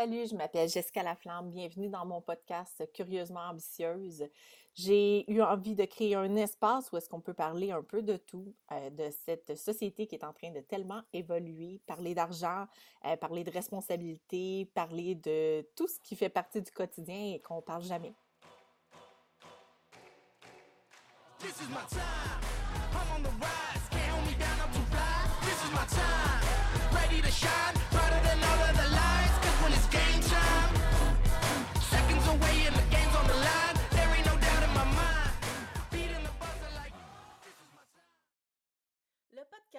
Salut, je m'appelle Jessica Laflamme. Bienvenue dans mon podcast Curieusement ambitieuse. J'ai eu envie de créer un espace où est-ce qu'on peut parler un peu de tout, euh, de cette société qui est en train de tellement évoluer, parler d'argent, euh, parler de responsabilité, parler de tout ce qui fait partie du quotidien et qu'on parle jamais. This is my time. I'm on the rise. Can't hold me down, I'm too fly. This is my time. Ready to shine.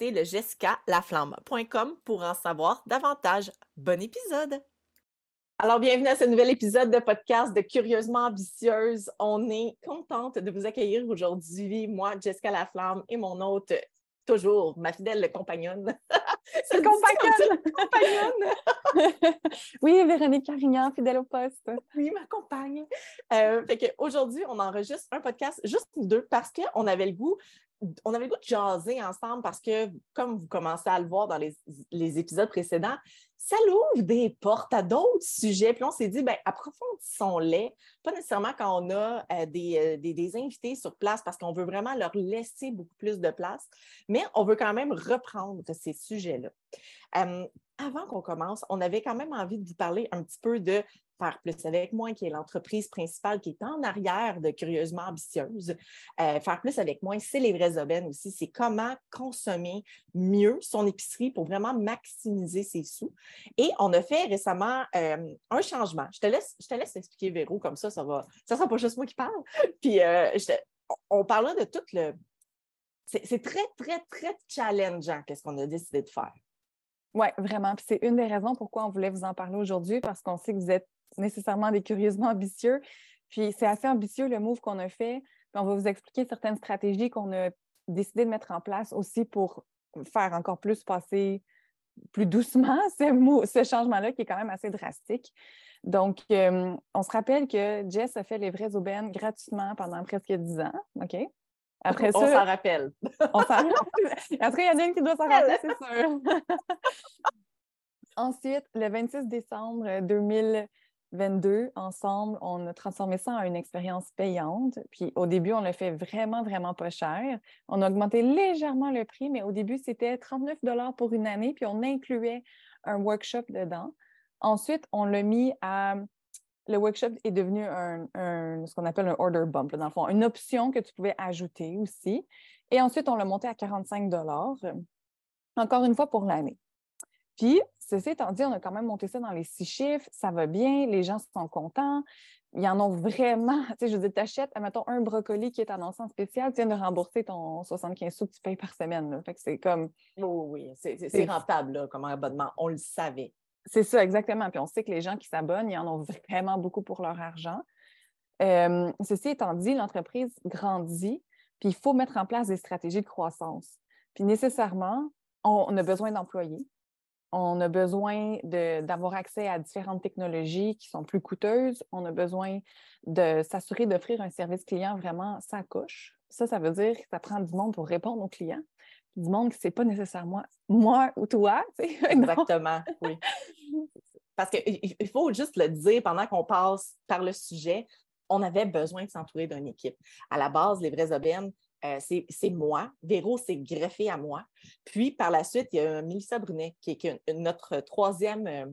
le jessicalaflamme.com pour en savoir davantage. Bon épisode! Alors, bienvenue à ce nouvel épisode de podcast de Curieusement Ambitieuse. On est contente de vous accueillir aujourd'hui, moi, Jessica Laflamme et mon hôte, toujours, ma fidèle compagnonne. C'est compagnonne! compagnonne! oui, Véronique Carignan, fidèle au poste. Oui, ma compagne. Euh, fait qu'aujourd'hui, on enregistre un podcast juste nous deux parce qu'on avait le goût on avait le goût de jaser ensemble parce que, comme vous commencez à le voir dans les, épisodes précédents, ça l'ouvre des portes à d'autres sujets. Puis on s'est dit, ben, approfondissons-les, pas nécessairement quand on a euh, euh, des, invités sur place parce qu'on veut vraiment leur laisser beaucoup plus de place, mais on veut quand même reprendre ces sujets-là. Euh, avant qu'on commence, on avait quand même envie de vous parler un petit peu de Faire Plus avec moi, qui est l'entreprise principale qui est en arrière de Curieusement Ambitieuse. Euh, faire Plus avec moi, c'est les vraies aubaines aussi. C'est comment consommer mieux son épicerie pour vraiment maximiser ses sous. Et on a fait récemment euh, un changement. Je te laisse, je te laisse expliquer, Véro, comme ça, ça va. Ça sera pas juste moi qui parle. Puis euh, on parlera de tout le. C'est très, très, très challengeant qu'est-ce qu'on a décidé de faire. Oui, vraiment. Puis c'est une des raisons pourquoi on voulait vous en parler aujourd'hui, parce qu'on sait que vous êtes nécessairement des curieusement ambitieux. Puis c'est assez ambitieux le move qu'on a fait. Puis on va vous expliquer certaines stratégies qu'on a décidé de mettre en place aussi pour faire encore plus passer plus doucement ce, ce changement-là qui est quand même assez drastique. Donc, euh, on se rappelle que Jess a fait les vraies aubaines gratuitement pendant presque dix ans. OK? Après ça, on s'en rappelle. on s'en rappelle. Après, il y en a une qui doit s'en rappeler, c'est sûr. Ensuite, le 26 décembre 2022, ensemble, on a transformé ça en une expérience payante. Puis au début, on l'a fait vraiment, vraiment pas cher. On a augmenté légèrement le prix, mais au début, c'était 39 pour une année, puis on incluait un workshop dedans. Ensuite, on l'a mis à le workshop est devenu un, ce qu'on appelle un order bump, dans le fond, une option que tu pouvais ajouter aussi. Et ensuite, on l'a monté à 45 encore une fois pour l'année. Puis, ceci étant dit, on a quand même monté ça dans les six chiffres, ça va bien, les gens sont contents, il y en a vraiment. Tu sais, je veux dire, tu achètes, mettons, un brocoli qui est annoncé en spécial, tu viens de rembourser ton 75 sous que tu payes par semaine. Fait que c'est comme. oui, c'est rentable comme abonnement, on le savait. C'est ça, exactement. Puis on sait que les gens qui s'abonnent, ils en ont vraiment beaucoup pour leur argent. Euh, ceci étant dit, l'entreprise grandit, puis il faut mettre en place des stratégies de croissance. Puis nécessairement, on, a besoin d'employés. On a besoin d'avoir accès à différentes technologies qui sont plus coûteuses. On a besoin de s'assurer d'offrir un service client vraiment sa couche. Ça, ça veut dire que ça prend du monde pour répondre aux clients du monde que c'est pas nécessairement moi ou toi. Exactement, oui. Parce qu'il faut juste le dire pendant qu'on passe par le sujet, on avait besoin de s'entourer d'une équipe. À la base, les vraies aubaines, euh, c'est moi. Véro s'est greffé à moi. Puis, par la suite, il y a Mélissa Brunet, qui est notre troisième euh,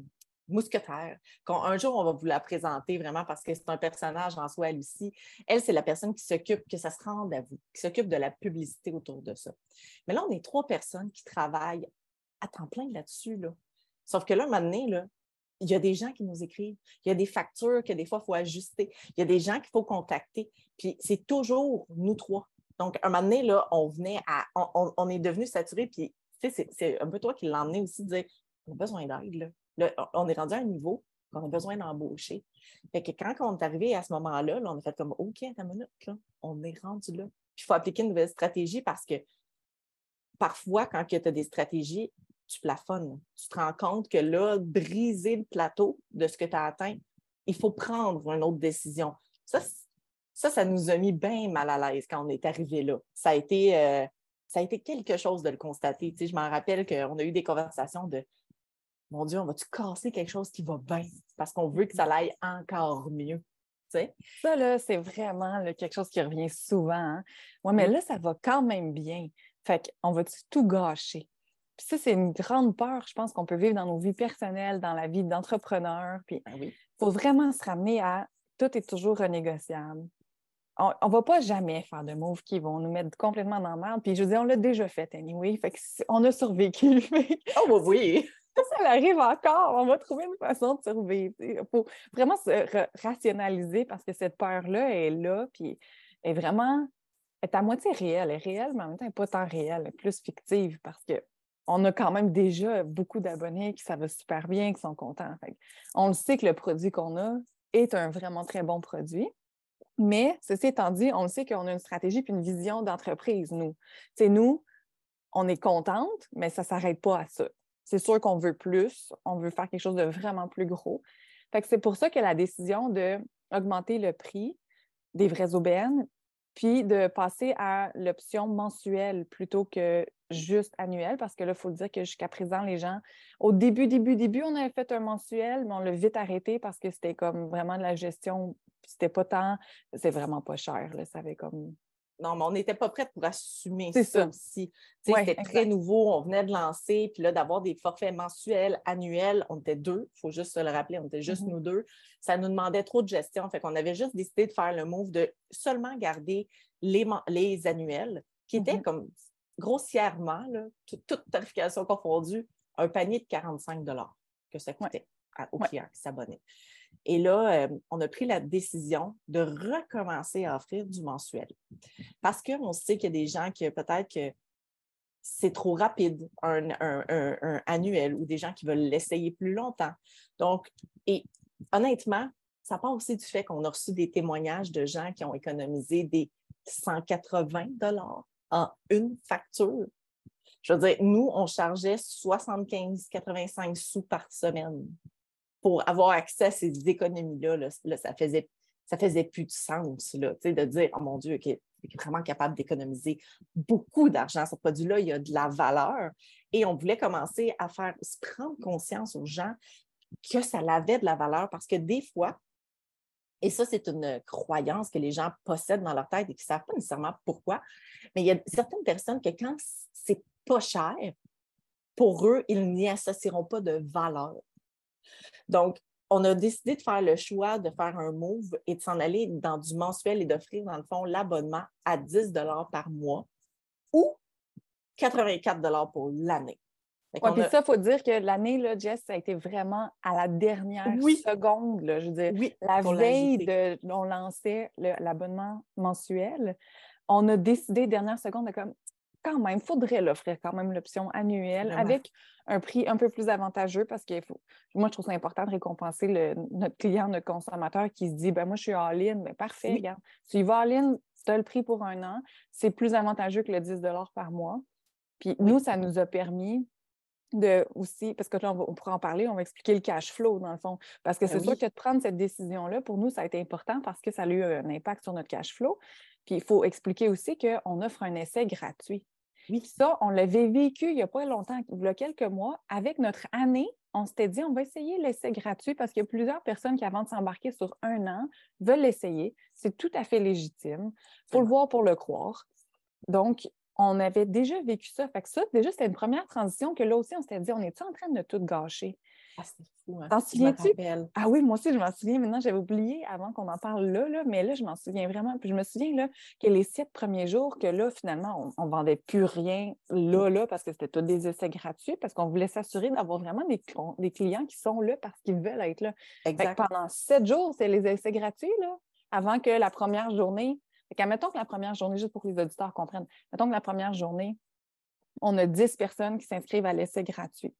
mousquetaire. un jour, on va vous la présenter vraiment parce que c'est un personnage en soi, aussi. Elle, c'est la personne qui s'occupe, que ça se rende à vous, qui s'occupe de la publicité autour de ça. Mais là, on est trois personnes qui travaillent à temps plein là-dessus. Là. Sauf que là, là, il y a des gens qui nous écrivent, il y a des factures que des fois, il faut ajuster, il y a des gens qu'il faut contacter. Puis c'est toujours nous trois. Donc, un moment donné, là, on venait à. On, est devenu saturé, puis c'est un peu toi qui l'as emmené aussi de dire on a besoin d'aide. Là on est rendu à un niveau qu'on a besoin d'embaucher. Fait que quand on est arrivé à ce moment-là, là, on a fait comme OK, à minute, là, on est rendu là. Puis il faut appliquer une nouvelle stratégie parce que parfois, quand tu as des stratégies, tu plafonnes. Tu te rends compte que là, briser le plateau de ce que tu as atteint, il faut prendre une autre décision. Ça, ça, ça nous a mis bien mal à l'aise quand on est arrivé là. Ça a été, euh, ça a été quelque chose de le constater. Tu je m'en rappelle qu'on a eu des conversations de Mon Dieu, on va-tu casser quelque chose qui va bien? Parce qu'on veut que ça aille encore mieux? Ça, là, c'est vraiment quelque chose qui revient souvent. Hein. Oui, mais là, ça va quand même bien. Fait qu'on va tout gâcher? Puis ça, c'est une grande peur, je pense, qu'on peut vivre dans nos vies personnelles, dans la vie d'entrepreneur. Puis il ben faut vraiment se ramener à tout est toujours renégociable on ne va pas jamais faire de moves qui vont nous mettre complètement dans le merde. Puis je veux dire, on l'a déjà fait anyway. Fait on a survécu. oh oui! Ça arrive encore, on va trouver une façon de survivre. Il faut vraiment se rationaliser parce que cette peur-là est là, puis est vraiment est à moitié réelle. Elle est réelle, mais en même temps, elle n'est pas tant réelle, elle est plus fictive parce qu'on a quand même déjà beaucoup d'abonnés qui ça va super bien, qui sont contents. on le sait que le produit qu'on a est un vraiment très bon produit. Mais ceci étant dit, on sait qu'on a une stratégie puis une vision d'entreprise, nous. C'est nous, on est contente, mais ça ne s'arrête pas à ça. C'est sûr qu'on veut plus, on veut faire quelque chose de vraiment plus gros. c'est pour ça que la décision d'augmenter le prix des vrais OBN, puis de passer à l'option mensuelle plutôt que juste annuelle, parce que là, il faut dire que jusqu'à présent, les gens, au début, début, début, on avait fait un mensuel, mais on l'a vite arrêté parce que c'était comme vraiment de la gestion c'était pas tant, c'est vraiment pas cher, là, ça avait comme... Non, mais on n'était pas prêts pour assumer ça, aussi. c'était très nouveau, on venait de lancer, puis là, d'avoir des forfaits mensuels, annuels, on était deux, il faut juste se le rappeler, on était juste mm-hmm. nous deux. Ça nous demandait trop de gestion, fait qu'on avait juste décidé de faire le move de seulement garder les, les annuels, qui étaient mm-hmm. comme grossièrement, là, toute tarification confondue, un panier de 45 que ça coûtait aux clients qui s'abonnaient. Et là, euh, on a pris la décision de recommencer à offrir du mensuel. Parce qu'on sait qu'il y a des gens qui peut-être que c'est trop rapide, un, annuel, ou des gens qui veulent l'essayer plus longtemps. Donc, et honnêtement, ça part aussi du fait qu'on a reçu des témoignages de gens qui ont économisé des 180 dollars en une facture. Je veux dire, nous, on chargeait 75-85 sous par semaine pour avoir accès à ces économies-là, là, ça faisait ça faisait plus de sens là, de dire Oh mon Dieu, OK, est vraiment capable d'économiser beaucoup d'argent. Ce produit-là, il y a de la valeur. Et on voulait commencer à faire se prendre conscience aux gens que ça avait de la valeur parce que des fois, et ça, c'est une croyance que les gens possèdent dans leur tête et qui ne savent pas nécessairement pourquoi, mais il y a certaines personnes que quand c'est pas cher, pour eux, ils n'y associeront pas de valeur. Donc, on a décidé de faire le choix de faire un move et de s'en aller dans du mensuel et d'offrir, dans le fond, l'abonnement à 10 par mois ou 84 pour l'année. Oui, puis ça, il faut dire que l'année, Jess, ça a été vraiment à la dernière seconde. je veux dire, la veille de on lançait l'abonnement mensuel, on a décidé, dernière seconde, de comme quand même, il faudrait l'offrir quand même l'option annuelle avec un prix un peu plus avantageux parce que moi, je trouve ça important de récompenser notre client, notre consommateur qui se dit ben moi, je suis all-in, mais ben, parfait, regarde. Si tu vas all-in, tu as le prix pour un an, c'est plus avantageux que le 10 par mois. Puis nous, ça nous a permis de aussi, parce que là, on, pourra en parler, on va expliquer le cash flow dans le fond. Parce que ben c'est sûr que de prendre cette décision-là, pour nous, ça a été important parce que ça a eu un impact sur notre cash flow. Puis il faut expliquer aussi qu'on offre un essai gratuit. Oui. Ça, on l'avait vécu il n'y a pas longtemps, il y a quelques mois. Avec notre année, on s'était dit, on va essayer l'essai gratuit parce qu'il y a plusieurs personnes qui, avant de s'embarquer sur un an, veulent l'essayer. C'est tout à fait légitime. Il faut le voir pour le croire. Donc, on avait déjà vécu ça. Fait que ça, déjà, c'était une première transition que là aussi, on s'était dit, on est en train de tout gâcher? Ah, c'est fou. Hein? T'en souviens-tu? Ah oui, moi aussi, je m'en souviens. Maintenant, j'avais oublié avant qu'on en parle là, là, mais là, je m'en souviens vraiment. Puis je me souviens là, que les sept premiers jours, que là, finalement, on ne vendait plus rien là, là, parce que c'était tous des essais gratuits, parce qu'on voulait s'assurer d'avoir vraiment des, des, clients qui sont là parce qu'ils veulent être là. Exact. pendant sept jours, c'est les essais gratuits, là, avant que la première journée. Fait mettons que la première journée, juste pour que les auditeurs comprennent, mettons que la première journée, on a 10 personnes qui s'inscrivent à l'essai gratuit.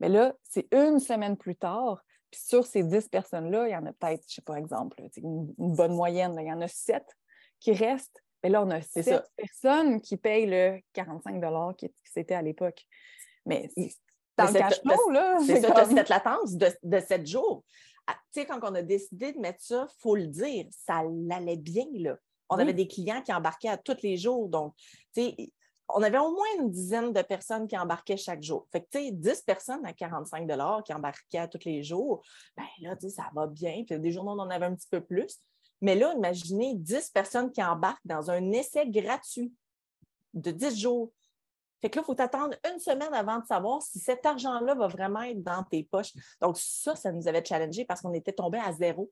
Mais là, c'est une semaine plus tard, puis sur ces 10 personnes-là, il y en a peut-être, je ne sais pas, exemple, une, bonne moyenne, il y en a 7 qui restent. Mais là, on a 7 personnes qui payent le 45 qui, c'était à l'époque. Mais dans le cash flow, là. C'est ça, cette latence de, de 7 jours. Ah, tu sais, quand on a décidé de mettre ça, il faut le dire, ça allait bien, là. On avait des clients qui embarquaient à tous les jours. Donc, tu sais, on avait au moins une dizaine de personnes qui embarquaient chaque jour. Fait que, tu sais, 10 personnes à 45 qui embarquaient à tous les jours, bien là, tu sais, ça va bien. Puis des journées, on en avait un petit peu plus. Mais là, imaginez 10 personnes qui embarquent dans un essai gratuit de 10 jours. Fait que là, il faut t'attendre une semaine avant de savoir si cet argent-là va vraiment être dans tes poches. Donc, ça, ça nous avait challengé parce qu'on était tombé à zéro.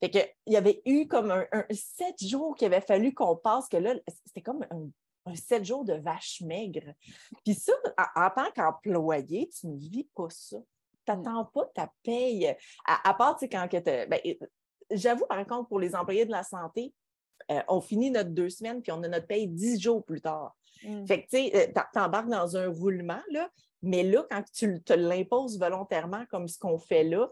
Fait que, il y avait eu comme un, sept jours qu'il avait fallu qu'on passe, que là, c'était comme un sept jours de vache maigre. Puis ça, en, tant qu'employé, tu ne vis pas ça. Tu n'attends pas ta paye. À, part, tu sais, quand que ben, J'avoue, par contre, pour les employés de la santé, euh, on finit notre deux semaines, puis on a notre paye dix jours plus tard. Mmh. Fait que, tu sais, euh, t'embarques dans un roulement, là, mais là, quand tu te l'imposes volontairement comme ce qu'on fait là,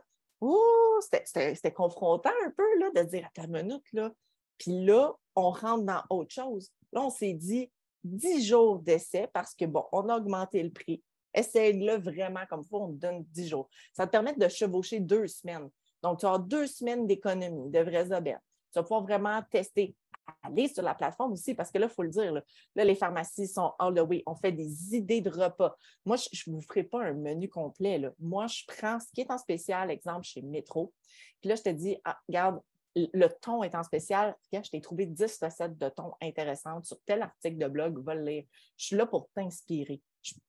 c'était confrontant un peu, là, de dire, à ta minute, là. Puis là, on rentre dans autre chose. Là, on s'est dit, 10 jours d'essai parce que, bon, on a augmenté le prix. Essaye-le vraiment comme il faut, on te donne 10 jours. Ça te permet de chevaucher deux semaines. Donc, tu as deux semaines d'économie, de vraies aubaines. Tu vas pouvoir vraiment tester. Aller sur la plateforme aussi, parce que là, il faut le dire, là, les pharmacies sont all the way. On fait des idées de repas. Moi, je ne vous ferai pas un menu complet. Là. Moi, je prends ce qui est en spécial, exemple, chez Métro. Puis là, je te dis, ah, regarde, le ton étant spécial, je t'ai trouvé 10 recettes de ton intéressantes sur tel article de blog, va le lire. Je suis là pour t'inspirer.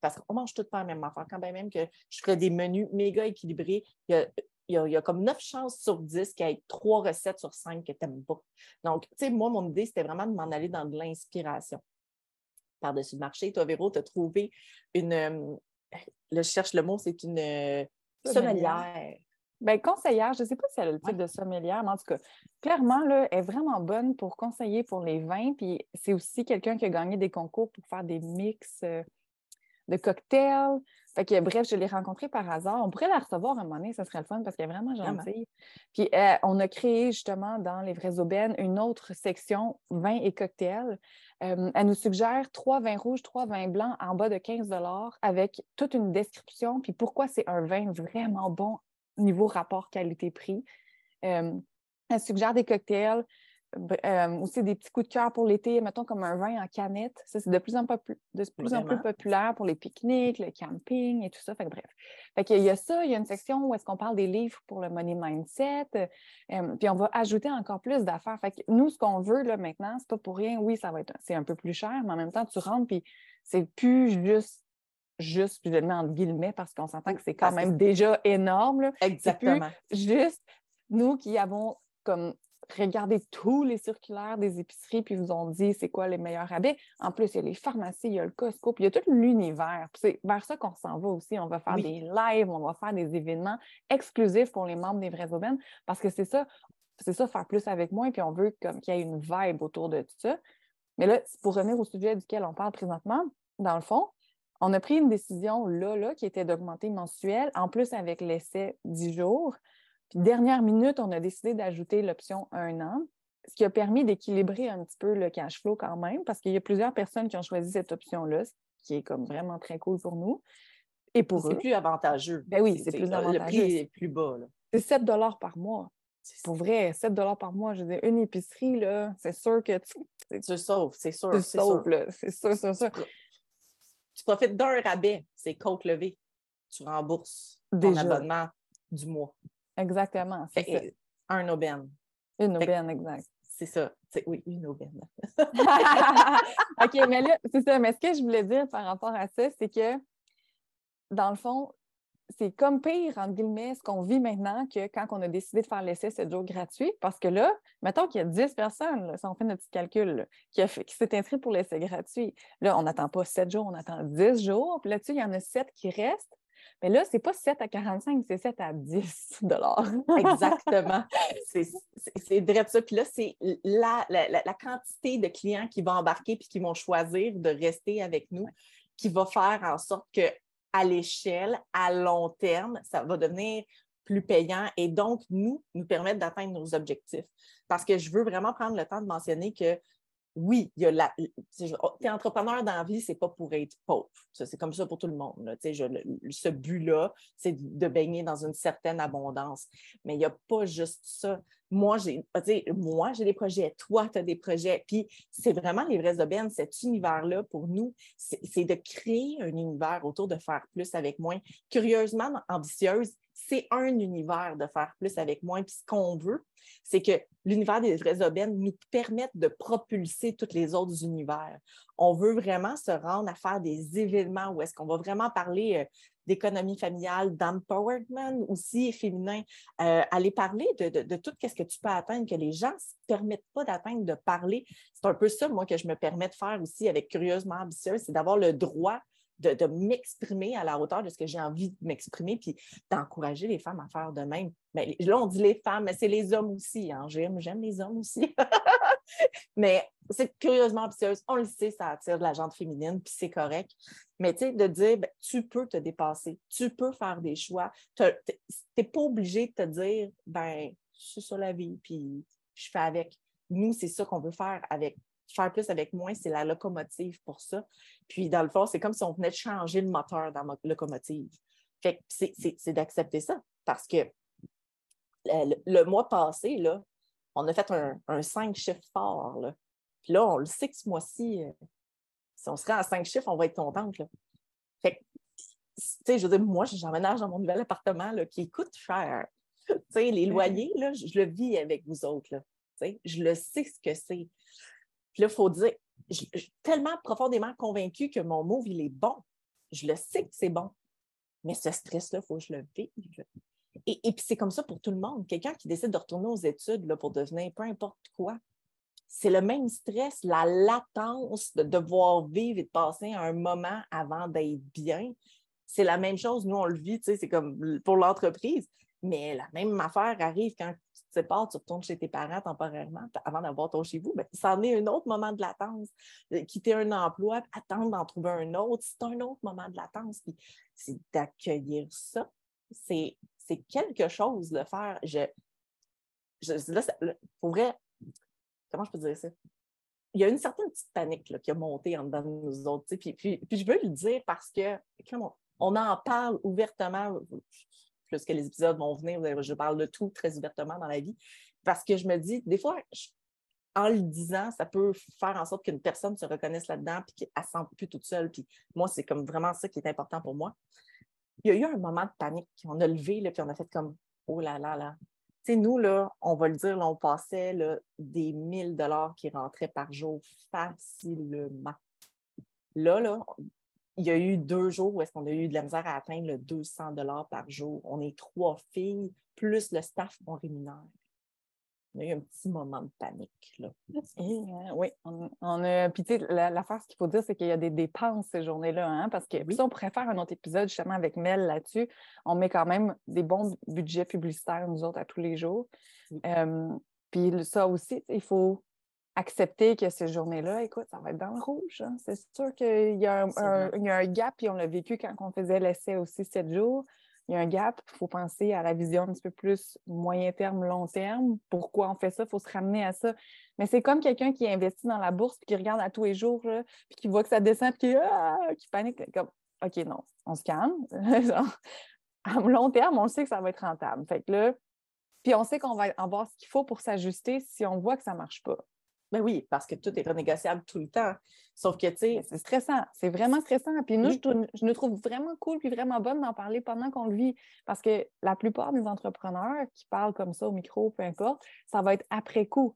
Parce qu'on mange tout pas la même affaire. Quand même que je ferais des menus méga équilibrés, il y a, comme 9 chances sur 10 qu'il y ait 3 recettes sur 5 que tu n'aimes pas. Donc, tu sais, moi, mon idée, c'était vraiment de m'en aller dans de l'inspiration. Par-dessus le marché, toi, Véro, tu as trouvé une. Euh, là, je cherche le mot, c'est une euh, sommelière. Bien, conseillère, je ne sais pas si elle a le titre de sommelière, mais en tout cas, clairement, là, elle est vraiment bonne pour conseiller pour les vins. Puis c'est aussi quelqu'un qui a gagné des concours pour faire des mix euh, de cocktails. Fait que, bref, je l'ai rencontrée par hasard. On pourrait la recevoir un moment donné, ça serait le fun parce qu'elle est vraiment gentille. Puis euh, on a créé justement dans les vraies aubaines une autre section vins et cocktails. Euh, elle nous suggère trois vins rouges, trois vins blancs en bas de 15 avec toute une description, puis pourquoi c'est un vin vraiment bon niveau rapport qualité-prix? Euh, elle suggère des cocktails, euh, aussi des petits coups de cœur pour l'été, mettons comme un vin en canette. Ça, c'est de plus en, plus, de plus, en plus populaire pour les pique-niques, le camping et tout ça. Fait bref. Fait il y a ça, il y a une section où est-ce qu'on parle des livres pour le money mindset. Euh, puis on va ajouter encore plus d'affaires. Fait que nous, ce qu'on veut là maintenant, c'est pas pour rien. Oui, ça va être c'est un peu plus cher, mais en même temps, tu rentres puis c'est plus juste juste, puis je le mets entre guillemets parce qu'on s'entend que c'est quand même déjà énorme. Exactement. juste nous qui avons comme regardé tous les circulaires des épiceries puis vous ont dit c'est quoi les meilleurs rabais. En plus, il y a les pharmacies, il y a le Costco, puis il y a tout l'univers. C'est vers ça qu'on s'en va aussi. On va faire des lives, on va faire des événements exclusifs pour les membres des Vraies Aubaines parce que c'est ça, c'est ça, faire plus avec moi, puis on veut comme qu'il y ait une vibe autour de tout ça. Mais là, pour revenir au sujet duquel on parle présentement, dans le fond, on a pris une décision là, là, qui était d'augmenter mensuel, en plus avec l'essai 10 jours. Puis, dernière minute, on a décidé d'ajouter l'option un an, ce qui a permis d'équilibrer un petit peu le cash flow quand même, parce qu'il y a plusieurs personnes qui ont choisi cette option-là, ce qui est comme vraiment très cool pour nous. Et pour C'est plus avantageux. Ben oui, c'est plus avantageux. Le prix est plus bas. C'est 7 par mois. Pour vrai, 7 par mois, je veux dire, une épicerie, là, c'est sûr que tu. Tu sauves, c'est sûr. Tu sauves, là. C'est sûr, c'est sûr tu profites d'un rabais, c'est côte levée. Tu rembourses ton abonnement du mois. Exactement. C'est un aubaine. Une aubaine, exact. C'est ça. Oui, une aubaine. OK, mais là, c'est ça. Mais ce que je voulais dire par rapport à ça, c'est que, dans le fond, c'est comme pire, entre guillemets, ce qu'on vit maintenant que quand on a décidé de faire l'essai 7 jours gratuit. Parce que là, mettons qu'il y a 10 personnes, si on fait notre petit calcul, qui, qui s'est inscrit pour l'essai gratuit. Là, on n'attend pas 7 jours, on attend 10 jours. Puis là-dessus, il y en a 7 qui restent. Mais là, ce n'est pas 7 à 45, c'est 7 à 10 Exactement. C'est direct ça. Puis là, c'est la, la, quantité de clients qui vont embarquer puis qui vont choisir de rester avec nous qui va faire en sorte que à l'échelle, à long terme, ça va devenir plus payant et donc nous, nous permettre d'atteindre nos objectifs. Parce que je veux vraiment prendre le temps de mentionner que oui, il y a la. Oh, entrepreneur dans la vie, c'est pas pour être pauvre. C'est comme ça pour tout le monde. ce but-là, c'est de baigner dans une certaine abondance. Mais il n'y a pas juste ça. Moi, j'ai moi, j'ai des projets, toi, tu as des projets. Puis c'est vraiment les vrais aubaines, cet univers-là, pour nous, c'est de créer un univers autour de faire plus avec moins. Curieusement ambitieuse, c'est un univers de faire plus avec moins. Puis ce qu'on veut, c'est que l'univers des vrais aubaines nous permette de propulser tous les autres univers. On veut vraiment se rendre à faire des événements où est-ce qu'on va vraiment parler euh, d'économie familiale, d'empowerment aussi féminin, euh, aller parler de, tout ce que tu peux atteindre, que les gens ne se permettent pas d'atteindre, de parler. C'est un peu ça, moi, que je me permets de faire aussi avec Curieusement Ambitieuse, c'est d'avoir le droit de, m'exprimer à la hauteur de ce que j'ai envie de m'exprimer, puis d'encourager les femmes à faire de même. Mais là, on dit les femmes, mais c'est les hommes aussi. Hein. J'aime, les hommes aussi. mais c'est curieusement ambitieuse. On le sait, ça attire de la gente féminine, puis c'est correct. Mais tu sais, de dire, ben, tu peux te dépasser, tu peux faire des choix. Tu n'es pas obligé de te dire, ben, suis sur la vie, puis je fais avec. Nous, c'est ça qu'on veut faire avec faire plus avec moins, c'est la locomotive pour ça. Puis, dans le fond, c'est comme si on venait de changer le moteur dans ma locomotive. Fait que c'est d'accepter ça parce que le, mois passé, là, on a fait un, un cinq chiffres fort. Là. Puis là, on le sait que ce mois-ci, euh, si on serait à cinq chiffres, on va être contente. Là. Fait que, tu sais, je veux dire, moi, j'emménage dans mon nouvel appartement là, qui coûte cher. tu sais, les loyers, là, je, je, le vis avec vous autres. Là. Tu sais, je le sais ce que c'est. Puis là, il faut dire, je, suis tellement profondément convaincue que mon move, il est bon. Je le sais que c'est bon. Mais ce stress-là, il faut que je le vive. Et, puis c'est comme ça pour tout le monde. Quelqu'un qui décide de retourner aux études là, pour devenir peu importe quoi, c'est le même stress, la latence de devoir vivre et de passer un moment avant d'être bien. C'est la même chose, nous, on le vit, c'est comme pour l'entreprise. Mais la même affaire arrive quand tu te sépares, tu retournes chez tes parents temporairement avant d'avoir ton chez vous. Bien, ça en est un autre moment de latence. Euh, quitter un emploi, attendre d'en trouver un autre, c'est un autre moment de latence. C'est d'accueillir ça. C'est, quelque chose de faire. Je, je, là, pour vrai, comment je peux dire ça? Il y a une certaine petite panique qui a monté en dedans de nous autres. Puis, puis, puis, je veux le dire parce que, on en parle ouvertement plus que les épisodes vont venir, je parle de tout très ouvertement dans la vie, parce que je me dis, des fois, en le disant, ça peut faire en sorte qu'une personne se reconnaisse là-dedans puis qu'elle ne se sente plus toute seule. Puis moi, c'est comme vraiment ça qui est important pour moi. Il y a eu un moment de panique. On a levé, là, puis on a fait comme Oh là là là. Tu sais, nous, là, on va le dire, on passait des 1000 dollars qui rentraient par jour facilement. Là, là, il y a eu deux jours où est-ce qu'on a eu de la misère à atteindre le 200 dollars par jour. On est trois filles, plus le staff qu'on rémunère. On a eu un petit moment de panique. Là. Euh, oui, on, a. Puis, tu sais, l'affaire, ce qu'il faut dire, c'est qu'il y a des dépenses ces journées-là, hein, parce que si on pourrait faire un autre épisode justement avec Mel là-dessus, on met quand même des bons budgets publicitaires, nous autres, à tous les jours. Euh, puis ça aussi, il faut accepter que ces journées-là, écoute, ça va être dans le rouge. Hein. C'est sûr qu'il y, a un, gap, puis on l'a vécu quand on faisait l'essai aussi sept jours. Il y a un gap, il faut penser à la vision un petit peu plus moyen terme, long terme. Pourquoi on fait ça? Il faut se ramener à ça. Mais c'est comme quelqu'un qui investit dans la bourse, puis qui regarde à tous les jours, puis qui voit que ça descend, puis qui, ah, qui panique. Comme, OK, non, on se calme. à long terme, on sait que ça va être rentable. Fait que là, puis on sait qu'on va avoir ce qu'il faut pour s'ajuster si on voit que ça ne marche pas. Ben oui, parce que tout est renégociable tout le temps. Sauf que, tu sais. C'est stressant. C'est vraiment stressant. Puis nous, je, je, nous trouve vraiment cool puis vraiment bonne d'en parler pendant qu'on le vit. Parce que la plupart des entrepreneurs qui parlent comme ça au micro, peu importe, ça va être après coup.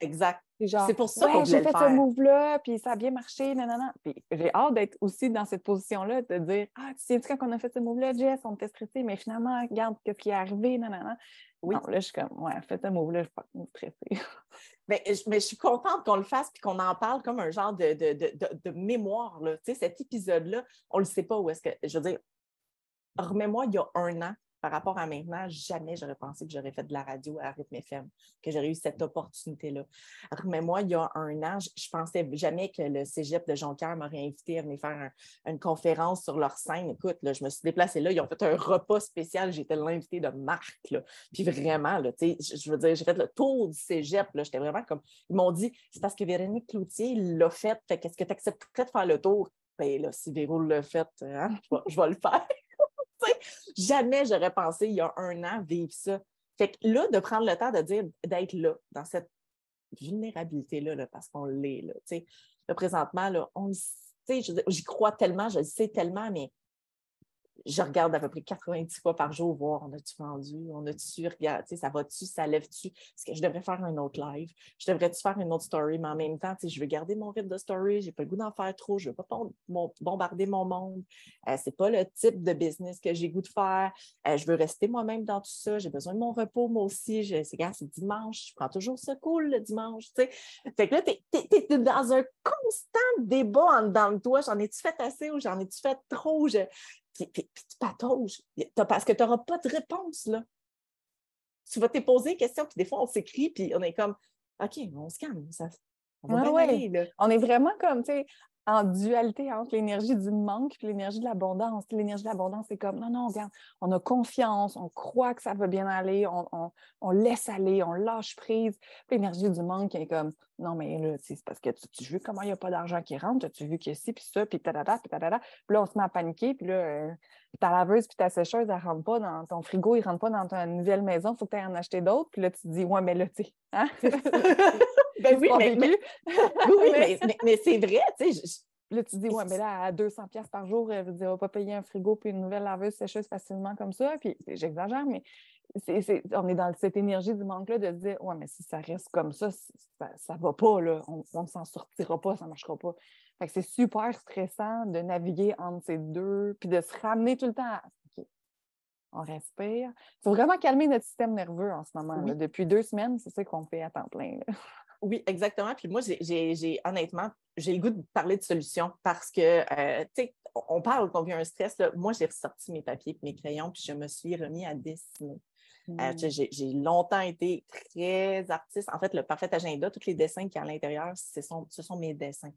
Exact. C'est pour ça que j'ai fait ce move-là, puis ça a bien marché, nanana. Puis j'ai hâte d'être aussi dans cette position-là, de dire Ah, tu sais, quand on a fait ce move-là, Jess, on était stressé, mais finalement, regarde ce qui est arrivé, nanana. Oui. Non, là, je suis comme, ouais, faites ce move-là, je suis pas stressée. Mais, mais, je suis contente qu'on le fasse puis qu'on en parle comme un genre de, de, de, de mémoire. Là. Tu sais, cet épisode-là, on ne le sait pas où est-ce que. Je veux dire, remets-moi il y a un an, par rapport à maintenant, jamais j'aurais pensé que j'aurais fait de la radio à Rythme FM, que j'aurais eu cette opportunité-là. Mais moi, il y a un an, je, ne pensais jamais que le cégep de Jonquière m'aurait invité à venir faire une conférence sur leur scène. Écoute, là, je me suis déplacée là, ils ont fait un repas spécial, j'étais l'invité de Marc. Puis vraiment, là, je veux dire, j'ai fait le tour du cégep. J'étais vraiment comme. Ils m'ont dit c'est parce que Véronique Cloutier l'a fait, fait qu'est-ce que tu accepterais de faire le tour? Ben là, si Véro l'a fait, hein, je vais le faire. jamais j'aurais pensé il y a un an vivre ça. Fait que là, de prendre le temps de dire, d'être là, dans cette vulnérabilité-là, parce qu'on l'est. Là, présentement, là, on j'y crois tellement, je le sais tellement, mais je regarde à peu près 90 fois par jour, voir on a-tu vendu, on a-tu, regardé, ça va-tu, ça lève-tu, est-ce que je devrais faire un autre live, je devrais-tu faire une autre story, mais en même temps, je veux garder mon rythme de story, j'ai pas le goût d'en faire trop, je veux pas bombarder mon monde, Ce euh, c'est pas le type de business que j'ai goût de faire, euh, je veux rester moi-même dans tout ça, j'ai besoin de mon repos, moi aussi, c'est dimanche, je prends toujours ça cool le dimanche, tu sais. Fait que là, tu es, dans un constant débat en dedans de toi, j'en ai-tu fait assez ou j'en ai-tu fait trop, puis, tu patauges parce que tu n'auras pas de réponse. Là. Tu vas te poser des questions, puis des fois, on s'écrit, puis on est comme OK, on se calme. Ça, on, on est vraiment comme, tu sais, en dualité entre l'énergie du manque et l'énergie de l'abondance. L'énergie de l'abondance, c'est comme non, non, regarde, on a confiance, on croit que ça va bien aller, on, laisse aller, on lâche prise. L'énergie du manque est comme non, mais là, c'est parce que tu, tu, vu comment il n'y a pas d'argent qui rentre, tu vu que ci, puis ça, puis tadada, puis tadada. Puis là, on se met à paniquer, puis là, euh, ta laveuse puis ta sécheuse, elle ne rentre pas dans ton frigo, il ne rentre pas dans ta nouvelle maison, il faut que tu ailles en acheter d'autres. Puis là, tu te dis, ouais, mais là, tu sais, hein? ben oui, mais, oui, mais, c'est vrai, tu sais. Là, tu dis, ouais, mais là, à 200 pièces par jour, je veux dire, on va pas payer un frigo puis une nouvelle laveuse sécheuse facilement comme ça. Puis j'exagère, mais on est dans cette énergie du manque-là de se dire, ouais, mais si ça reste comme ça, ça ne va pas, là. On ne s'en sortira pas, ça ne marchera pas. Fait c'est super stressant de naviguer entre ces deux, puis de se ramener tout le temps à OK, on respire. Il faut vraiment calmer notre système nerveux en ce moment. Depuis deux semaines, c'est ça qu'on fait à temps plein. Oui, exactement. Puis moi, j'ai honnêtement, j'ai le goût de parler de solutions parce que, euh, tu sais, on parle qu'on vit un stress. Moi, j'ai ressorti mes papiers et mes crayons, puis je me suis remis à dessiner. Euh, mmh. j'ai longtemps été très artiste. En fait, le parfait agenda, tous les dessins qui y a à l'intérieur, ce sont, ce sont mes dessins.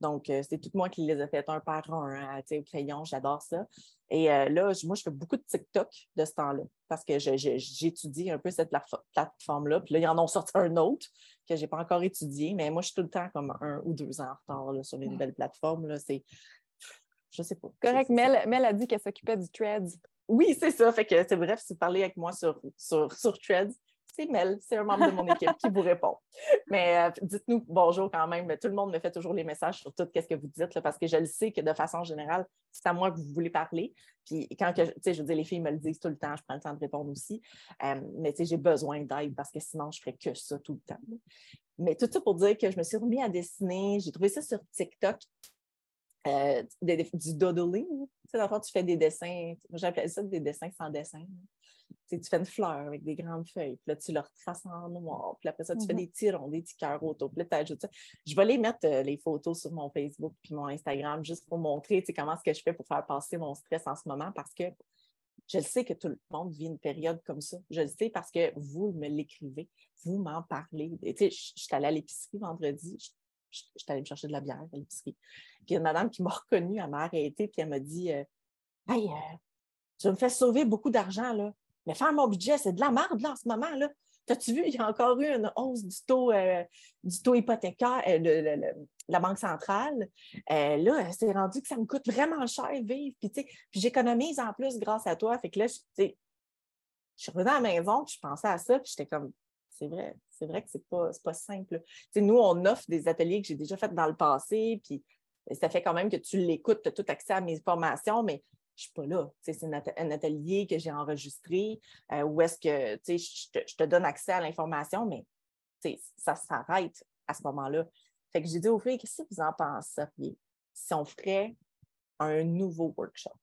Donc, euh, c'est tout moi qui les ai fait un par un, hein, au crayon, j'adore ça. Et euh, là, moi, je fais beaucoup de TikTok de ce temps-là parce que j'étudie un peu cette plateforme-là. Puis là, ils en ont sorti un autre que je n'ai pas encore étudié, mais moi, je suis tout le temps comme un ou deux ans en retard sur les nouvelles plateformes. C'est, je sais pas. Correct. Mel, Mel a dit qu'elle s'occupait du Threads. Oui, c'est ça. Fait que c'est bref, si vous parlez avec moi sur, sur, sur Threads, c'est Mel, c'est un membre de mon équipe qui vous répond. Mais euh, dites-nous bonjour quand même. Tout le monde me fait toujours les messages sur tout ce que vous dites, parce que je le sais que de façon générale, c'est à moi que vous voulez parler. Puis quand que, je veux dire, les filles me le disent tout le temps, je prends le temps de répondre aussi. Euh, mais j'ai besoin d'aide parce que sinon, je ferais que ça tout le temps. Mais tout ça pour dire que je me suis remis à dessiner. J'ai trouvé ça sur TikTok. Euh, du doodling. Tu sais, tu fais des dessins. J'appelle ça des dessins sans dessin tu fais une fleur avec des grandes feuilles, puis là, tu le retraces en noir, puis après ça, tu fais mmh des tirons, des petits cœurs autour, puis là, tu ajoutes ça. Je vais les mettre, euh, les photos, sur mon Facebook puis mon Instagram, juste pour montrer comment est-ce que je fais pour faire passer mon stress en ce moment, parce que je le sais que tout le monde vit une période comme ça. Je le sais parce que vous me l'écrivez, vous m'en parlez. Tu sais, je suis allée à l'épicerie vendredi, je suis allée me chercher de la bière à l'épicerie. Puis il y a une madame qui m'a reconnue, elle m'a arrêtée, puis elle m'a dit euh, Hey, euh, me fais sauver beaucoup d'argent, là. Mais faire mon budget, c'est de la merde là, en ce moment. là. T'as-tu vu, il y a encore eu une hausse du taux, euh, du taux hypothécaire de, euh, la Banque centrale. Euh, là, c'est rendu que ça me coûte vraiment cher vivre. Puis, puis j'économise en plus grâce à toi. Fait que là, je, je suis revenue à la maison, puis je pensais à ça, puis j'étais comme, c'est vrai, c'est vrai que c'est pas, pas simple. nous, on offre des ateliers que j'ai déjà faits dans le passé, puis ça fait quand même que tu l'écoutes, tu as tout accès à mes formations, mais je suis pas là. C'est un atelier que j'ai enregistré euh, où est-ce que je te, donne accès à l'information, mais ça s'arrête à ce moment-là. Fait que j'ai dit aux filles, qu'est-ce que vous en penseriez si on ferait un nouveau workshop?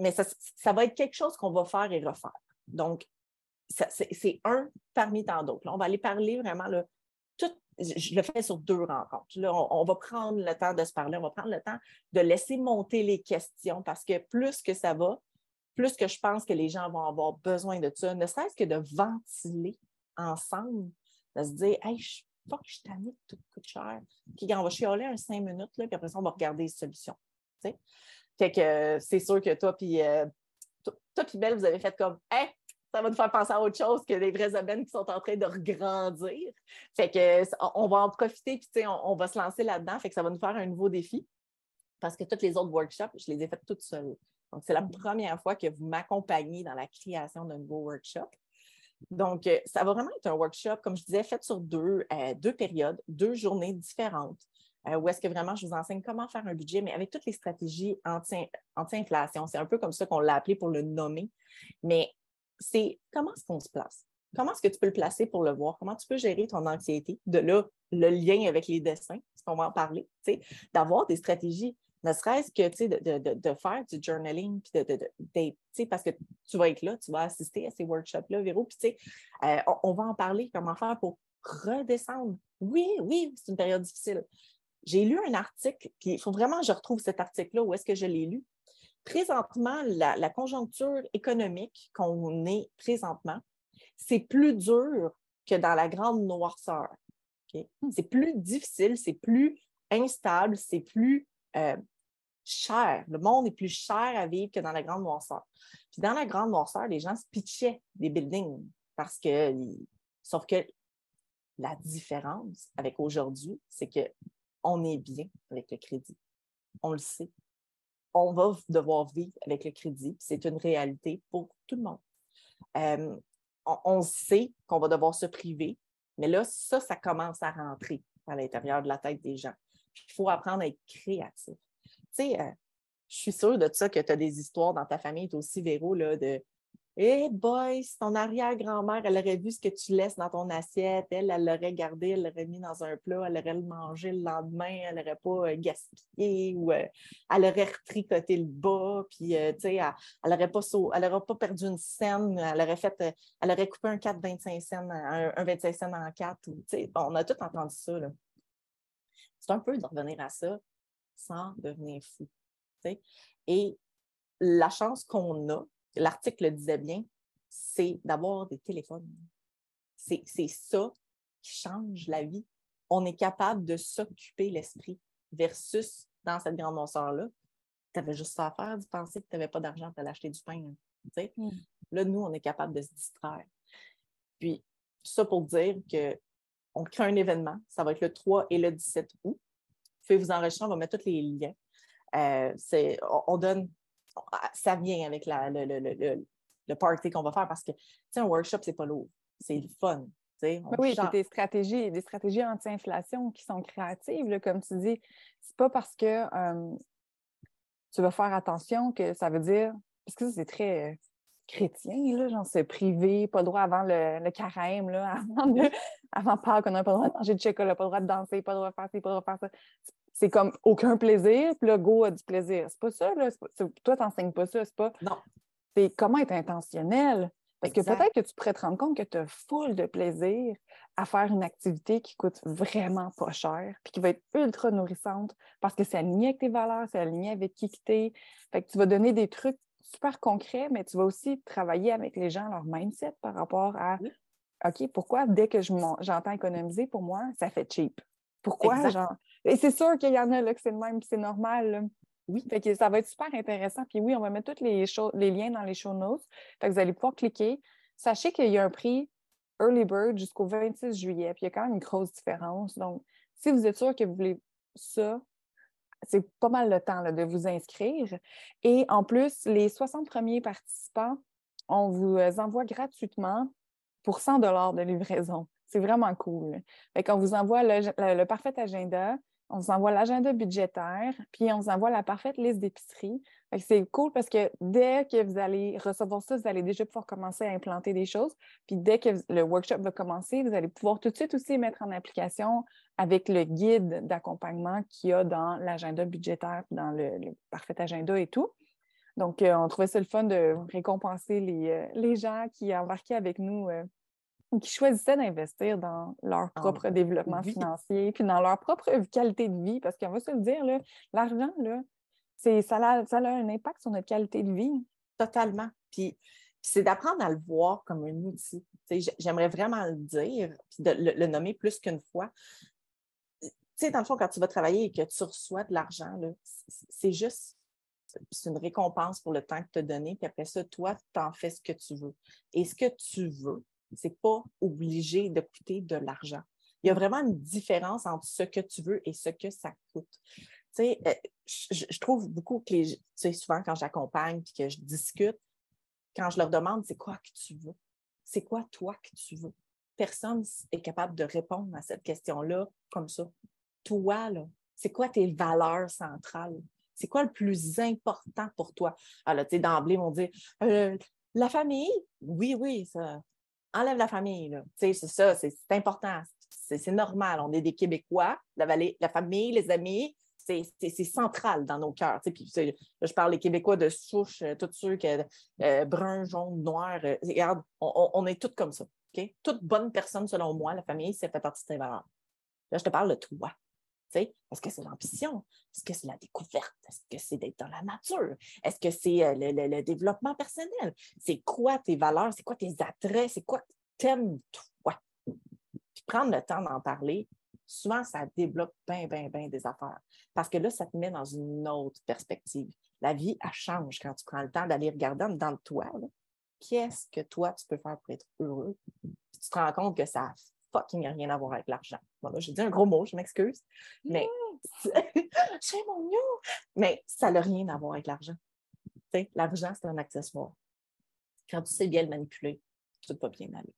Mais ça, ça va être quelque chose qu'on va faire et refaire. Donc, c'est un parmi tant d'autres. On va aller parler vraiment là, je le fais sur deux rencontres. on, va prendre le temps de se parler, on va prendre le temps de laisser monter les questions parce que plus que ça va, plus que je pense que les gens vont avoir besoin de ça, ne serait-ce que de ventiler ensemble, de se dire Hey, je pas que je t'amène, tout coûte cher. Puis on va chialer un cinq minutes, là, puis après ça, on va regarder les solutions. Fait que euh, c'est sûr que toi, puis euh, toi, puis Belle, vous avez fait comme Hey, ça va nous faire penser à autre chose que les vrais aubaines qui sont en train de regrandir. Fait que on va en profiter, puis on, on va se lancer là-dedans. Fait que ça va nous faire un nouveau défi. Parce que toutes les autres workshops, je les ai faites toutes seules. Donc, c'est la première fois que vous m'accompagnez dans la création d'un nouveau workshop. Donc, euh, ça va vraiment être un workshop, comme je disais, fait sur deux, euh, deux périodes, deux journées différentes, euh, où est-ce que vraiment je vous enseigne comment faire un budget, mais avec toutes les stratégies anti-inflation. c'est un peu comme ça qu'on l'a appelé pour le nommer. Mais c'est comment est-ce qu'on se place? Comment est-ce que tu peux le placer pour le voir? Comment tu peux gérer ton anxiété? De là, le lien avec les dessins, parce qu'on va en parler, d'avoir des stratégies ne serait-ce que de, faire du journaling, puis parce que tu vas être là, tu vas assister à ces workshops-là, Véro, puis euh, on, va en parler, comment faire pour redescendre. Oui, oui, c'est une période difficile. J'ai lu un article, puis il faut vraiment que je retrouve cet article-là, où est-ce que je l'ai lu? Présentement, la, conjoncture économique qu'on est présentement, c'est plus dur que dans la grande noirceur. Hmm. C'est plus difficile, c'est plus instable, c'est plus euh, cher. Le monde est plus cher à vivre que dans la grande noirceur. Puis dans la grande noirceur, les gens se pitchaient des buildings parce que, sauf que la différence avec aujourd'hui, c'est qu'on est bien avec le crédit. On le sait. On va devoir vivre avec le crédit. C'est une réalité pour tout le monde. Euh, on, sait qu'on va devoir se priver, mais là, ça, ça commence à rentrer à l'intérieur de la tête des gens. Il faut apprendre à être créatif sais, euh, je suis sûre de ça que tu as des histoires dans ta famille, aussi, Véro, de Hey boy, si ton arrière-grand-mère, elle aurait vu ce que tu laisses dans ton assiette, elle, elle l'aurait gardé, elle l'aurait mis dans un plat, elle aurait le mangé le lendemain, elle n'aurait pas euh, gaspillé ou euh, elle aurait retricoté le bas, puis tu sais, elle n'aurait pas, pas perdu une scène, elle aurait fait, elle aurait coupé un 4 25 cents, un, 25 cents en 4. on a tout entendu ça. C'est un peu de revenir à ça sans devenir fou. Et la chance qu'on a, l'article le disait bien, c'est d'avoir des téléphones. C'est ça qui change la vie. On est capable de s'occuper l'esprit versus dans cette grande noirceur-là, tu avais juste ça à faire, de penser que tu n'avais pas d'argent pour aller acheter du pain. Mm. Là, nous, on est capable de se distraire. Puis, ça pour dire qu'on crée un événement, ça va être le 3 et le 17 août pouvez vous enregistrer, on va mettre tous les liens. Euh, on, donne, ça vient avec la, le, le, le, party qu'on va faire parce que un workshop, c'est pas lourd. C'est le fun. Oui, a des stratégies, des stratégies anti-inflation qui sont créatives, comme tu dis. C'est pas parce que euh, tu vas faire attention que ça veut dire. Parce que ça, c'est très euh, chrétien, là, genre c'est privé, pas le droit avant le, carême, là, avant, de, avant Pâques, on n'a pas le droit de manger de chocolat, pas le droit de danser, pas le droit de faire ci, pas le droit de faire ça. C'est comme aucun plaisir, puis là, go a du plaisir. C'est pas ça, là. toi, t'enseignes pas ça, c'est pas. Non. C'est comment être intentionnel. Parce que peut-être que tu pourrais te rendre compte que tu as full de plaisir à faire une activité qui coûte vraiment pas cher, puis qui va être ultra nourrissante parce que c'est aligné avec tes valeurs, c'est aligné avec qui tu es. Fait que tu vas donner des trucs super concret, mais tu vas aussi travailler avec les gens, leur mindset par rapport à OK, pourquoi dès que j'entends économiser, pour moi, ça fait cheap? Pourquoi? Genre... Et c'est sûr qu'il y en a là, que c'est le même, c'est normal. Oui. Fait que ça va être super intéressant. Puis oui, on va mettre tous les, les liens dans les show notes. Fait que vous allez pouvoir cliquer. Sachez qu'il y a un prix Early Bird jusqu'au 26 juillet. Puis il y a quand même une grosse différence. Donc, si vous êtes sûr que vous voulez ça, c'est pas mal le temps de vous inscrire. Et en plus, les 60 premiers participants, on vous envoie gratuitement pour 100 de livraison. C'est vraiment cool. Fait vous envoie le, parfait agenda, on vous envoie l'agenda budgétaire, puis on vous envoie la parfaite liste d'épicerie. C'est cool parce que dès que vous allez recevoir ça, vous allez déjà pouvoir commencer à implanter des choses. Puis dès que le workshop va commencer, vous allez pouvoir tout de suite aussi mettre en application avec le guide d'accompagnement qu'il y a dans l'agenda budgétaire, dans le, parfait agenda et tout. Donc, euh, on trouvait ça le fun de récompenser les, euh, gens qui embarquaient avec nous euh, qui choisissaient d'investir dans leur ah, propre développement financier, puis dans leur propre qualité de vie, parce qu'on va se le dire, l'argent, là, ça, a, ça a un impact sur notre qualité de vie. totalement. Puis, c'est d'apprendre à le voir comme un outil. J'aimerais vraiment le dire, puis de le, nommer plus qu'une fois. Tu sais, dans le fond, quand tu vas travailler et que tu reçois de l'argent, c'est juste c'est une récompense pour le temps que tu as donné, puis après ça, toi, tu en fais ce que tu veux. Et ce que tu veux, c'est pas obligé de coûter de l'argent. Il y a vraiment une différence entre ce que tu veux et ce que ça coûte. Tu sais, euh, je, trouve beaucoup que les, tu sais, souvent quand j'accompagne et que je discute, quand je leur demande c'est quoi que tu veux, c'est quoi toi que tu veux, personne est capable de répondre à cette question-là comme ça. Toi, là, c'est quoi tes valeurs centrales? C'est quoi le plus important pour toi? Alors, tu sais, d'emblée, vont dire euh, la famille, oui, oui, ça. Enlève la famille, c'est ça, c'est important. C'est normal. On est des Québécois. La, la famille, les amis, c'est central dans nos cœurs. Puis, je parle des Québécois de souche, euh, tous ceux qui euh, bruns, jaunes, noirs. regarde, on, est tous comme ça. OK? Toute bonne personne, selon moi, la famille, ça fait partie de tes valeurs. Là, je te parle de toi. Est-ce que c'est l'ambition? Est-ce que c'est la découverte? Est-ce que c'est d'être dans la nature? Est-ce que c'est euh, le, développement personnel? C'est quoi tes valeurs? C'est quoi tes attraits? C'est quoi t'aimes toi? Puis prendre le temps d'en parler, souvent, ça débloque bien, bien, bien des affaires. Parce que là, ça te met dans une autre perspective. La vie, elle change quand tu prends le temps d'aller regarder dans de toi. Qu'est-ce que toi, tu peux faire pour être heureux? tu te rends compte que ça fucking rien à voir avec l'argent. Bon, j'ai dit un gros mot, je m'excuse. Mais j'ai mon nom. Mais ça n'a rien à voir avec l'argent. L'argent, c'est un accessoire. Quand tu sais bien le manipuler, tout va bien aller.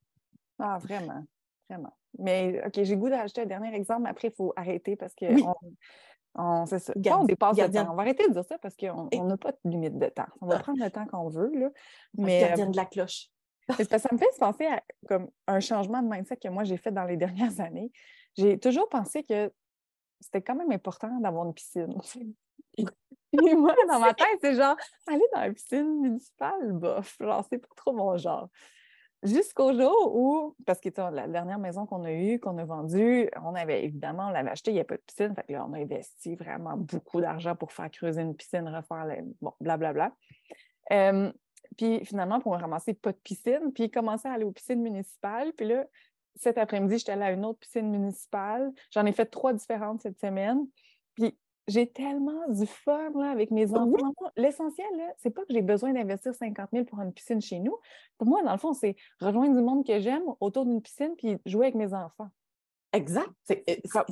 Ah, vraiment. Vraiment. Mais OK, j'ai goût d'ajouter un dernier exemple, mais après, il faut arrêter parce que on, c'est ça. on dépasse le temps. On va arrêter de dire ça parce qu'on n'a pas de limite de temps. On va ah. prendre le temps qu'on veut. Là. Mais, gardienne de la cloche ça me fait penser à comme un changement de mindset que moi j'ai fait dans les dernières années. J'ai toujours pensé que c'était quand même important d'avoir une piscine. Et moi, dans ma tête, c'est genre, aller dans la piscine municipale, bof, genre, c'est pas trop mon genre. Jusqu'au jour où, parce que la dernière maison qu'on a eue, qu'on a vendue, on avait évidemment, on l'avait acheté, il n'y a pas de piscine, fait que là, on a investi vraiment beaucoup d'argent pour faire creuser une piscine, refaire, le, bon, blablabla. Euh, puis finalement, pour me ramasser pas de piscine, puis commencer à aller aux piscines municipales. Puis là, cet après-midi, j'étais allée à une autre piscine municipale. J'en ai fait trois différentes cette semaine. Puis j'ai tellement du fun là, avec mes enfants. L'essentiel, c'est pas que j'ai besoin d'investir 50 000 pour une piscine chez nous. Pour moi, dans le fond, c'est rejoindre du monde que j'aime autour d'une piscine puis jouer avec mes enfants. Exact.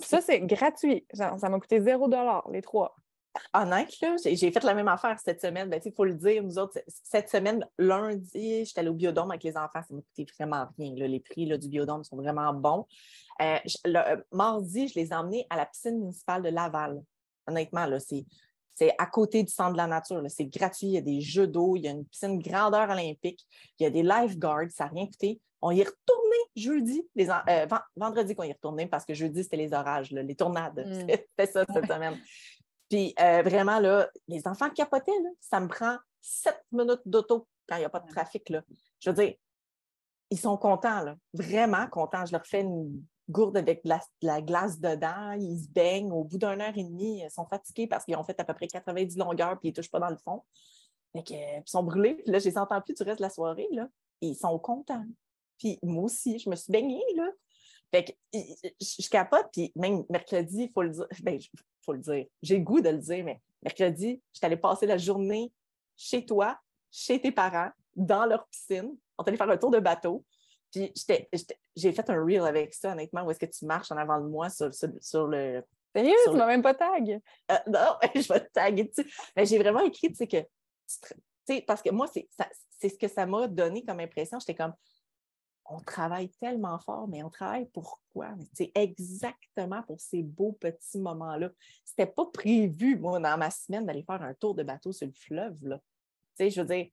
Ça, c'est gratuit. Ça m'a coûté zéro dollar, les trois honnête, j'ai fait la même affaire cette semaine. Ben, il faut le dire, nous autres, cette semaine, lundi, j'étais allée au biodôme avec les enfants. Ça m'a coûté vraiment rien. Les prix du biodôme sont vraiment bons. Euh, le, euh, mardi, je les ai emmenés à la piscine municipale de Laval. Honnêtement, c'est à côté du centre de la nature. C'est gratuit. Il y a des jeux d'eau. Il y a une piscine grandeur olympique. Il y a des lifeguards. Ça n'a rien coûté. On y est retourné jeudi, les, euh, vendredi qu'on y est retourné parce que jeudi, c'était les orages, les tornades. Hmm. C'était ça cette semaine. Puis euh, vraiment, là, les enfants capotaient, ça me prend sept minutes d'auto quand il n'y a pas de trafic. Là. Je veux dire, ils sont contents, là, vraiment contents. Je leur fais une gourde avec de la, glace dedans, ils se baignent. Au bout d'une heure et demie, ils sont fatigués parce qu'ils ont fait à peu près 90 longueurs puis ils ne touchent pas dans le fond. Fait ils sont brûlés. Puis là, je les entends plus du reste de la soirée. Là. ils sont contents. Puis moi aussi, je me suis baignée. Là. Fait que je capote, puis même mercredi, il faut le dire. Ben, faut le dire. J'ai goût de le dire, mais mercredi, je allée passer la journée chez toi, chez tes parents, dans leur piscine. On est allé faire un tour de bateau. Puis j'ai fait un reel avec ça, honnêtement, où est-ce que tu marches en avant de moi sur, le. Sérieux, tu ne m'as même pas tag? Euh, non, je vais te taguer dessus. Mais j'ai vraiment écrit, tu sais, que. parce que moi, c'est ce que ça m'a donné comme impression. J'étais comme, on travaille tellement fort, mais on travaille pourquoi? C'est exactement pour ces beaux petits moments-là. C'était pas prévu, moi, dans ma semaine, d'aller faire un tour de bateau sur le fleuve. Là. je veux dire,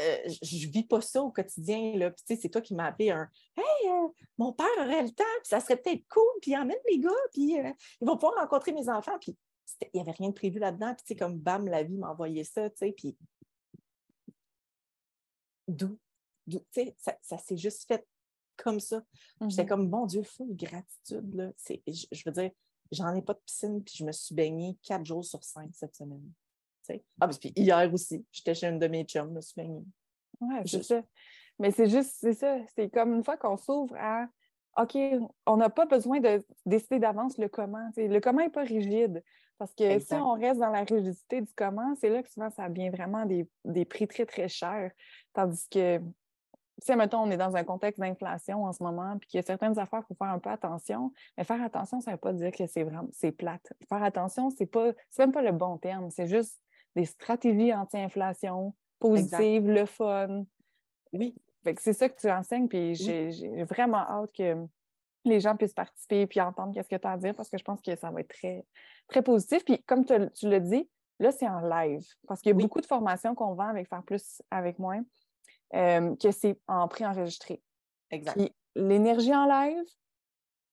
euh, je ne vis pas ça au quotidien. C'est toi qui m'as appelé un Hey, euh, mon père aurait le temps, puis ça serait peut-être cool, puis emmène les gars, puis euh, ils vont pouvoir rencontrer mes enfants. Il n'y avait rien de prévu là-dedans. Puis comme bam, la vie m'a envoyé ça, puis d'où ça, ça s'est juste fait comme ça. J'étais mmh comme, bon Dieu, full gratitude. Là. Je, je, veux dire, j'en ai pas de piscine, puis je me suis baignée quatre jours sur cinq cette semaine. Ah, puis hier aussi, j'étais chez une de mes chums, je me suis Oui, c'est ça. Mais c'est juste, c'est ça. C'est comme une fois qu'on s'ouvre à OK, on n'a pas besoin de décider d'avance le comment. le comment n'est pas rigide. Parce que si on reste dans la rigidité du comment, c'est là que souvent ça devient vraiment des, des prix très, très chers. Tandis que si, mettons, on est dans un contexte d'inflation en ce moment, puis qu'il y a certaines affaires, il faut faire un peu attention. Mais faire attention, ça ne veut pas dire que c'est vraiment c'est plate. Faire attention, c'est pas même pas le bon terme. C'est juste des stratégies anti-inflation positives, le fun. Oui c'est ça que tu enseignes, puis j'ai vraiment hâte que les gens puissent participer puis entendre ce que tu as à dire parce que je pense que ça va être très, très positif. Puis comme tu, l'as dit, là, c'est en live parce qu'il y a beaucoup de formations qu'on vend avec Faire plus avec moi euh, que c'est en pré-enregistré. Exact. L'énergie en live,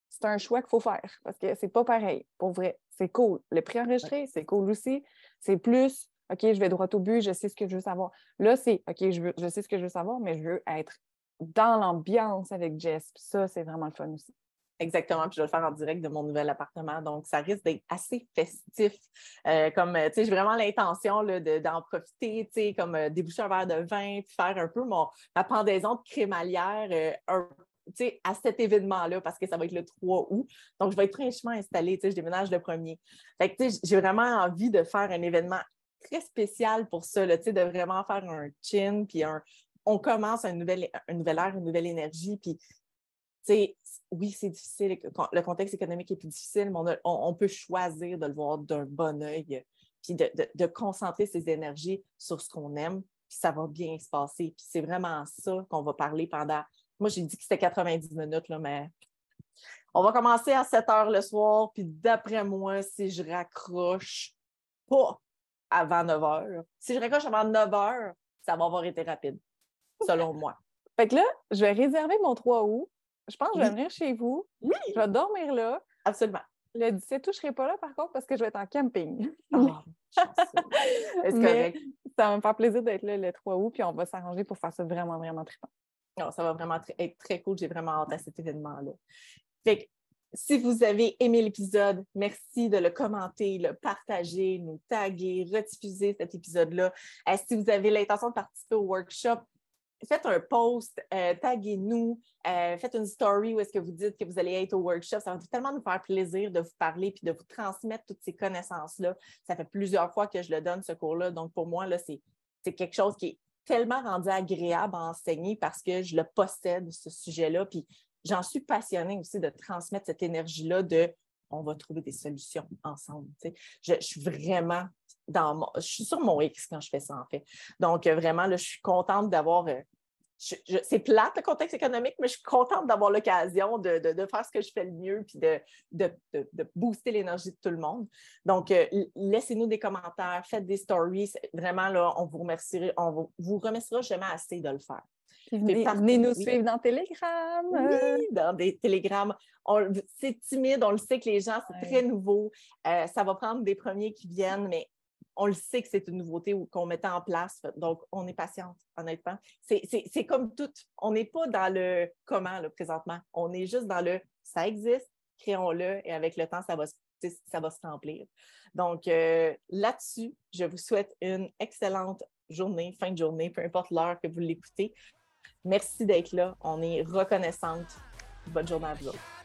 c'est un choix qu'il faut faire parce que c'est pas pareil. Pour vrai, c'est cool. Le pré-enregistré, c'est cool aussi. C'est plus OK, je vais droit au but, je sais ce que je veux savoir. Là, c'est OK, je, veux, je sais ce que je veux savoir, mais je veux être dans l'ambiance avec Jess. ça, c'est vraiment le fun aussi. Exactement, puis je vais le faire en direct de mon nouvel appartement. Donc, ça risque d'être assez festif. Euh, comme, tu sais, j'ai vraiment l'intention d'en profiter, tu sais, comme euh, déboucher un verre de vin, puis faire un peu mon, ma pendaison de crémaillère euh, sais, à cet événement-là, parce que ça va être le 3 août. Donc, je vais être fraîchement installée, je déménage le premier. Fait j'ai vraiment envie de faire un événement très spécial pour ça, de vraiment faire un chin, puis un, on commence un nouvel, un nouvel ère, une nouvelle énergie, puis oui, c'est difficile, le contexte économique est plus difficile, mais on, peut choisir de le voir d'un bon œil, puis de, concentrer ses énergies sur ce qu'on aime, puis ça va bien se passer. Puis c'est vraiment ça qu'on va parler pendant. Moi, j'ai dit que c'était 90 minutes, là, mais on va commencer à 7 heures le soir, puis d'après moi, si je raccroche pas avant 9 heures. Si je raccroche avant 9 heures, ça va avoir été rapide, selon moi. Fait que là, je vais réserver mon 3 août. Je pense que je vais venir chez vous. Oui. Je vais dormir là. Absolument. Le 17 août, je ne serai pas là, par contre, parce que je vais être en camping. Oh, correct. Ça va me faire plaisir d'être là le 3 août, puis on va s'arranger pour faire ça vraiment, vraiment trippant. Non, ça va vraiment être très cool. J'ai vraiment hâte à cet événement-là. Fait que si vous avez aimé l'épisode, merci de le commenter, le partager, nous taguer, rediffuser cet épisode-là. Euh, si vous avez l'intention de participer au workshop, faites un post, euh, taguez-nous, euh, faites une story où est-ce que vous dites que vous allez être au workshop. Ça va tellement nous faire plaisir de vous parler puis de vous transmettre toutes ces connaissances-là. Ça fait plusieurs fois que je le donne, ce cours-là. Donc, pour moi, là, c'est, c'est quelque chose qui est tellement rendu agréable à enseigner parce que je le possède, ce sujet-là. Puis j'en suis passionnée aussi de transmettre cette énergie-là de on va trouver des solutions ensemble. Je, suis vraiment dans mon, je suis sur mon X quand je fais ça, en fait. Donc, euh, vraiment, je suis contente d'avoir. Euh, c'est plate le contexte économique, mais je suis contente d'avoir l'occasion de, faire ce que je fais le mieux puis de, de booster l'énergie de tout le monde. Donc, euh, laissez-nous des commentaires, faites des stories. Vraiment, là, on vous remerciera, on vous remerciera jamais assez de le faire. Venez, nous suivre dans Telegram. Oui, dans des Télégrammes. C'est timide, on le sait que les gens, c'est très nouveau. Euh, ça va prendre des premiers qui viennent, mais on le sait que c'est une nouveauté qu'on mettait en place. Donc, on est patiente, honnêtement. C'est comme tout. On n'est pas dans le comment, là, présentement. On est juste dans le ça existe, créons-le, et avec le temps, ça va, ça se remplir. Donc, euh, là-dessus, je vous souhaite une excellente journée, fin de journée, peu importe l'heure que vous l'écoutez. Merci d'être là. On est reconnaissante. Bonne journée à vous